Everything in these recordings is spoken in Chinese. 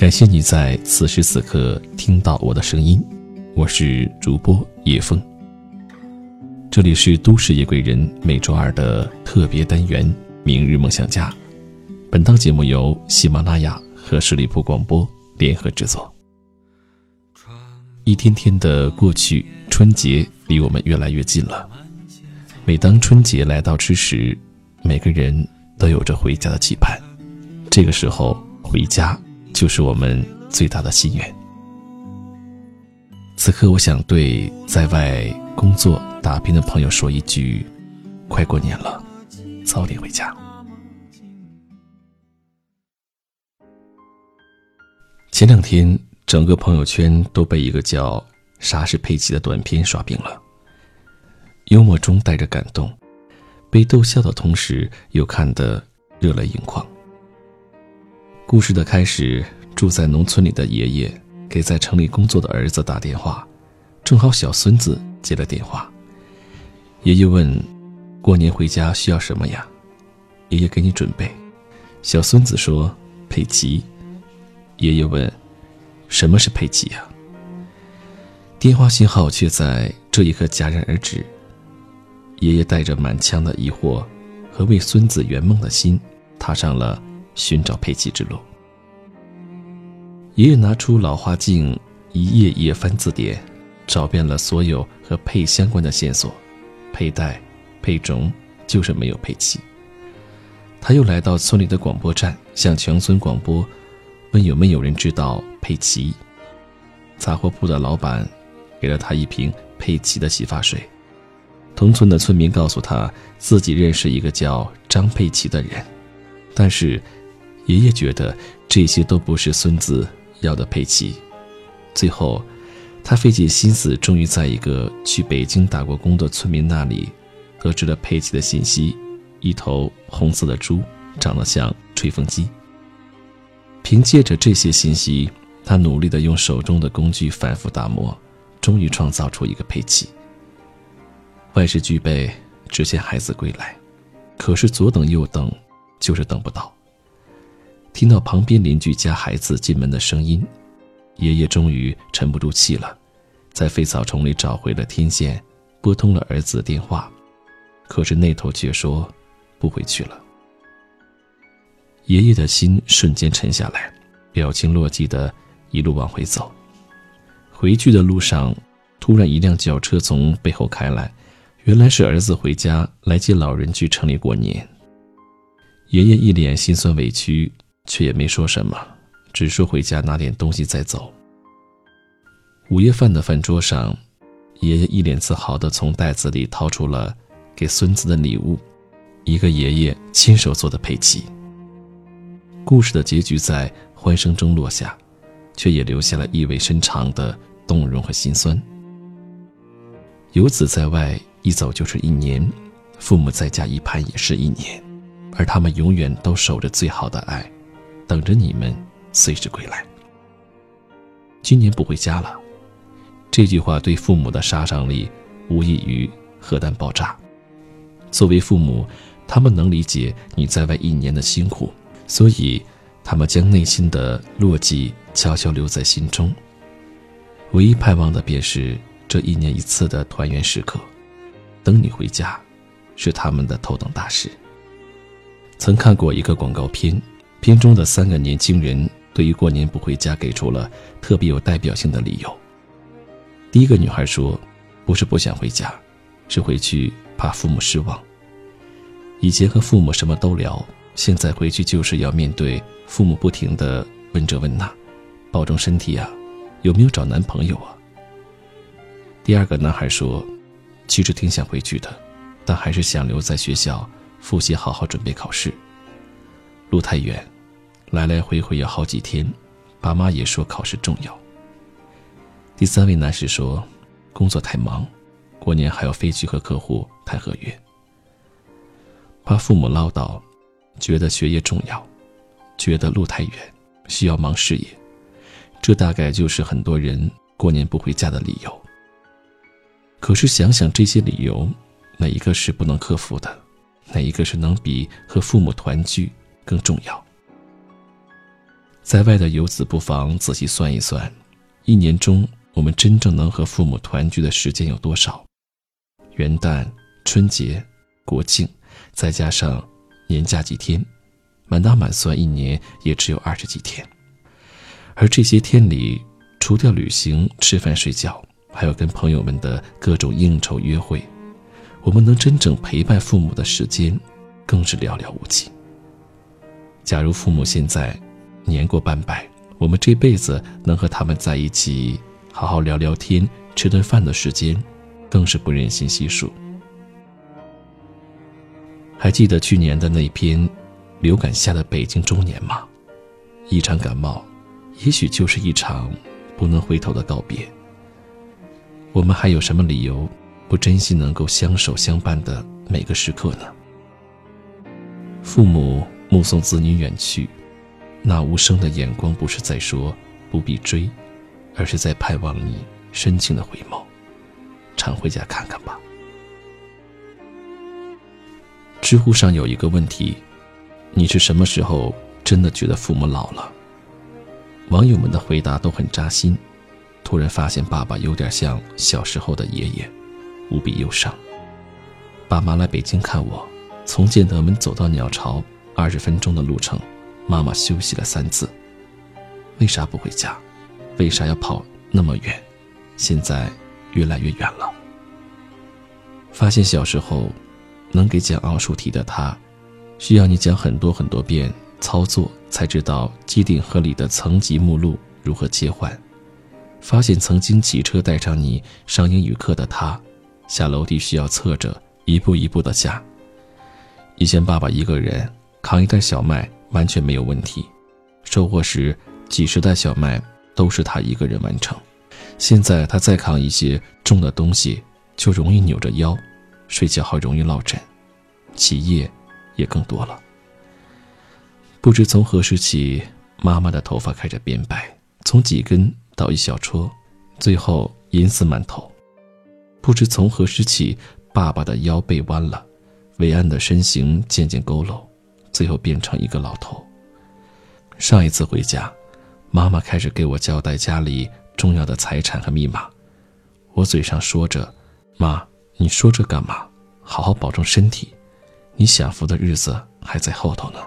感谢你在此时此刻听到我的声音，我是主播叶枫。这里是都市夜归人每周二的特别单元《明日梦想家》，本档节目由喜马拉雅和十里铺广播联合制作。一天天的过去，春节离我们越来越近了。每当春节来到之时，每个人都有着回家的期盼。这个时候回家，就是我们最大的心愿。此刻，我想对在外工作打拼的朋友说一句：快过年了，早点回家。前两天，整个朋友圈都被一个叫“啥是佩奇”的短片刷屏了。幽默中带着感动，被逗笑的同时又看得热泪盈眶。故事的开始，住在农村里的爷爷给在城里工作的儿子打电话，正好小孙子接了电话。爷爷问：“过年回家需要什么呀？”爷爷给你准备。小孙子说：“佩奇。”爷爷问：“什么是佩奇呀？”电话信号却在这一刻戛然而止。爷爷带着满腔的疑惑和为孙子圆梦的心，踏上了寻找佩奇之路。爷爷拿出老花镜，一页页翻字典，找遍了所有和佩相关的线索，佩戴、佩种，就是没有佩奇。他又来到村里的广播站，向全村广播，问有没有人知道佩奇。杂货铺的老板给了他一瓶佩奇的洗发水。同村的村民告诉他，自己认识一个叫张佩奇的人，但是爷爷觉得这些都不是孙子要的佩奇。最后，他费尽心思，终于在一个去北京打过工的村民那里，得知了佩奇的信息：一头红色的猪，长得像吹风机。凭借着这些信息，他努力地用手中的工具反复打磨，终于创造出一个佩奇。万事俱备，只欠孩子归来。可是左等右等，就是等不到。听到旁边邻居家孩子进门的声音，爷爷终于沉不住气了，在废草丛里找回了天线，拨通了儿子的电话。可是那头却说不回去了。爷爷的心瞬间沉下来，表情落寂的一路往回走。回去的路上，突然一辆轿车从背后开来。原来是儿子回家来接老人去城里过年。爷爷一脸心酸委屈，却也没说什么，只说回家拿点东西再走。午夜饭的饭桌上，爷爷一脸自豪地从袋子里掏出了给孙子的礼物——一个爷爷亲手做的佩奇。故事的结局在欢声中落下，却也留下了意味深长的动容和心酸。游子在外。一走就是一年，父母在家一盼也是一年，而他们永远都守着最好的爱，等着你们随时归来。今年不回家了，这句话对父母的杀伤力无异于核弹爆炸。作为父母，他们能理解你在外一年的辛苦，所以他们将内心的落寂悄悄留在心中，唯一盼望的便是这一年一次的团圆时刻。等你回家，是他们的头等大事。曾看过一个广告片，片中的三个年轻人对于过年不回家给出了特别有代表性的理由。第一个女孩说：“不是不想回家，是回去怕父母失望。以前和父母什么都聊，现在回去就是要面对父母不停的问这问那，保重身体啊，有没有找男朋友啊？”第二个男孩说。其实挺想回去的，但还是想留在学校复习，好好准备考试。路太远，来来回回要好几天，爸妈也说考试重要。第三位男士说，工作太忙，过年还要飞去和客户谈合约。怕父母唠叨，觉得学业重要，觉得路太远，需要忙事业。这大概就是很多人过年不回家的理由。可是想想这些理由，哪一个是不能克服的？哪一个是能比和父母团聚更重要？在外的游子不妨仔细算一算，一年中我们真正能和父母团聚的时间有多少？元旦、春节、国庆，再加上年假几天，满打满算一年也只有二十几天。而这些天里，除掉旅行、吃饭、睡觉，还有跟朋友们的各种应酬约会，我们能真正陪伴父母的时间，更是寥寥无几。假如父母现在年过半百，我们这辈子能和他们在一起好好聊聊天、吃顿饭的时间，更是不忍心细数。还记得去年的那篇流感下的北京中年吗？一场感冒，也许就是一场不能回头的告别。我们还有什么理由不珍惜能够相守相伴的每个时刻呢？父母。目送子女远去，那无声的眼光不是在说不必追，而是在盼望你深情的回眸。常回家看看吧。知乎上有一个问题：你是什么时候真的觉得父母老了？网友们的回答都很扎心。突然发现爸爸有点像小时候的爷爷，无比忧伤。爸妈来北京看我，从建德门走到鸟巢。二十分钟的路程，妈妈休息了三次。为啥不回家？为啥要跑那么远？现在越来越远了。发现小时候能给讲奥数题的他，需要你讲很多很多遍操作才知道机顶盒里的层级目录如何切换。发现曾经骑车带上你上英语课的他，下楼梯需要侧着一步一步的下。以前爸爸一个人。扛一袋小麦完全没有问题，收获时几十袋小麦都是他一个人完成。现在他再扛一些重的东西，就容易扭着腰，睡觉还容易落枕，起夜也更多了。不知从何时起，妈妈的头发开始变白，从几根到一小撮，最后银丝满头。不知从何时起，爸爸的腰背弯了，伟岸的身形渐渐佝偻。最后变成一个老头。上一次回家，妈妈开始给我交代家里重要的财产和密码。我嘴上说着：“妈，你说这干嘛？好好保重身体，你享福的日子还在后头呢。”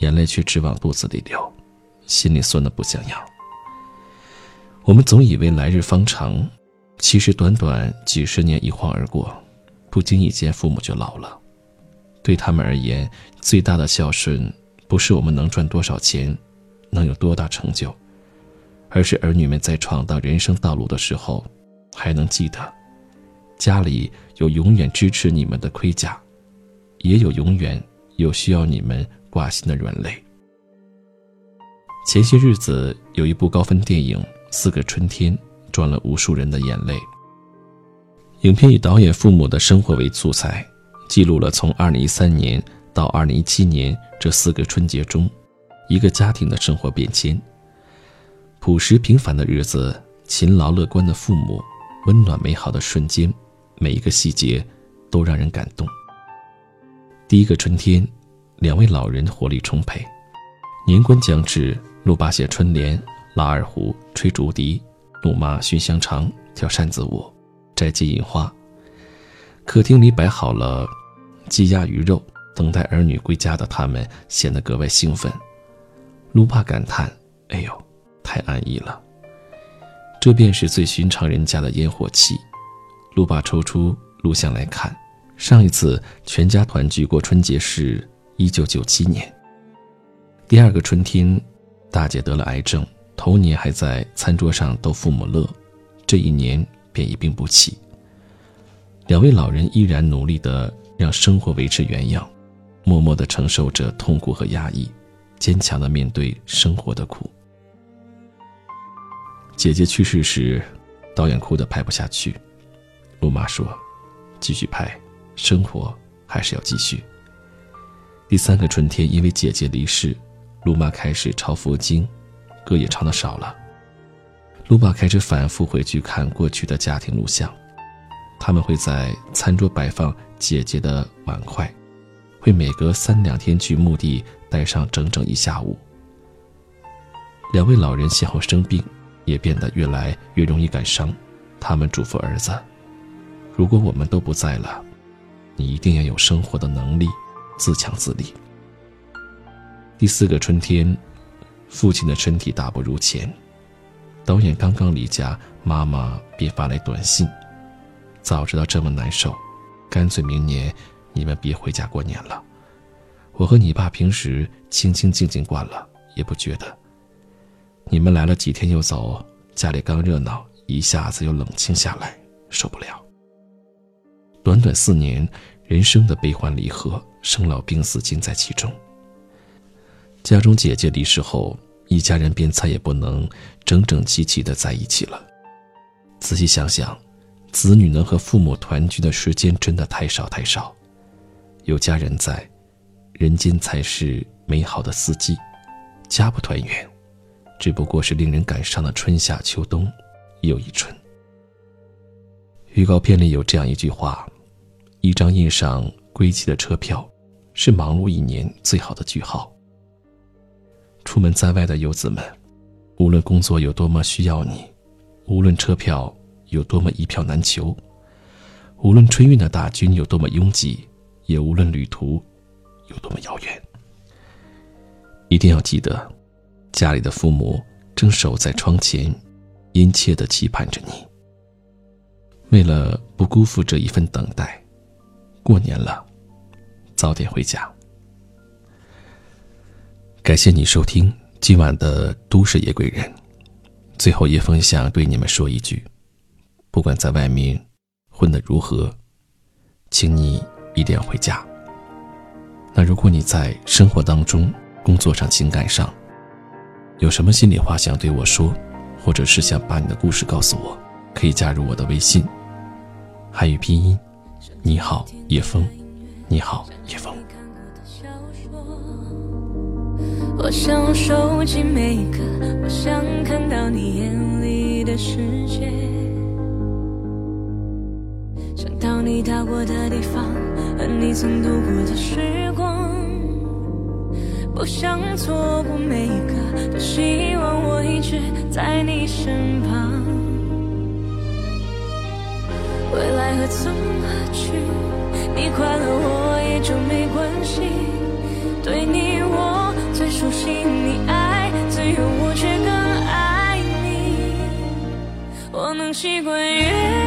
眼泪却直往肚子里流，心里酸得不像样。我们总以为来日方长，其实短短几十年一晃而过，不经意间父母就老了。对他们而言，最大的孝顺不是我们能赚多少钱，能有多大成就，而是儿女们在闯荡人生道路的时候，还能记得，家里有永远支持你们的盔甲，也有永远有需要你们挂心的软肋。前些日子有一部高分电影《四个春天》，赚了无数人的眼泪。影片以导演父母的生活为素材。记录了从2013年到2017年这四个春节中，一个家庭的生活变迁。朴实平凡的日子，勤劳乐观的父母，温暖美好的瞬间，每一个细节都让人感动。第一个春天，两位老人活力充沛。年关将至，陆爸写春联，拉二胡，吹竹笛，陆妈熏香肠，跳扇子舞，摘金银花。客厅里摆好了。鸡鸭鱼肉，等待儿女归家的他们显得格外兴奋。卢爸感叹：“哎呦，太安逸了。”这便是最寻常人家的烟火气。卢爸抽出录像来看，上一次全家团聚过春节是一九九七年。第二个春天，大姐得了癌症，头年还在餐桌上逗父母乐，这一年便一病不起。两位老人依然努力的。让生活维持原样，默默地承受着痛苦和压抑，坚强地面对生活的苦。姐姐去世时，导演哭得拍不下去。陆妈说：“继续拍，生活还是要继续。”第三个春天，因为姐姐离世，陆妈开始抄佛经，歌也唱的少了。陆爸开始反复回去看过去的家庭录像。他们会在餐桌摆放姐姐的碗筷，会每隔三两天去墓地待上整整一下午。两位老人先后生病，也变得越来越容易感伤。他们嘱咐儿子：“如果我们都不在了，你一定要有生活的能力，自强自立。”第四个春天，父亲的身体大不如前。导演刚刚离家，妈妈便发来短信：“早知道这么难受，干脆明年你们别回家过年了。我和你爸平时清清静静惯了，也不觉得。”你们来了几天又走，家里刚热闹，一下子又冷清下来，受不了。短短四年，人生的悲欢离合、生老病死尽在其中。家中姐姐离世后，一家人便再也不能整整齐齐的在一起了。仔细想想，子女能和父母团聚的时间真的太少太少。有家人在，人间才是美好的四季。家不团圆。只不过是令人感伤的春夏秋冬，又一春。预告片里有这样一句话：“一张印上归期的车票，是忙碌一年最好的句号。”出门在外的游子们，无论工作有多么需要你，无论车票有多么一票难求，无论春运的大军有多么拥挤，也无论旅途有多么遥远，一定要记得。家里的父母正守在窗前，殷切的期盼着你。为了不辜负这一份等待，过年了，早点回家。感谢你收听今晚的《都市夜归人》。最后，叶枫想对你们说一句：不管在外面混得如何，请你一定要回家。那如果你在生活当中、工作上、情感上，有什么心里话想对我说，或者是想把你的故事告诉我，可以加入我的微信。汉语拼音，你好叶枫，你好叶枫。我想收集每一个，我想看到你眼里的世界，到过的地方，和你曾度过的时光。不想错过每一个，多希望我一直在你身旁。未来何从何去？你快乐我也就没关系。对你我最熟悉，你爱自由，我却更爱你。我能习惯。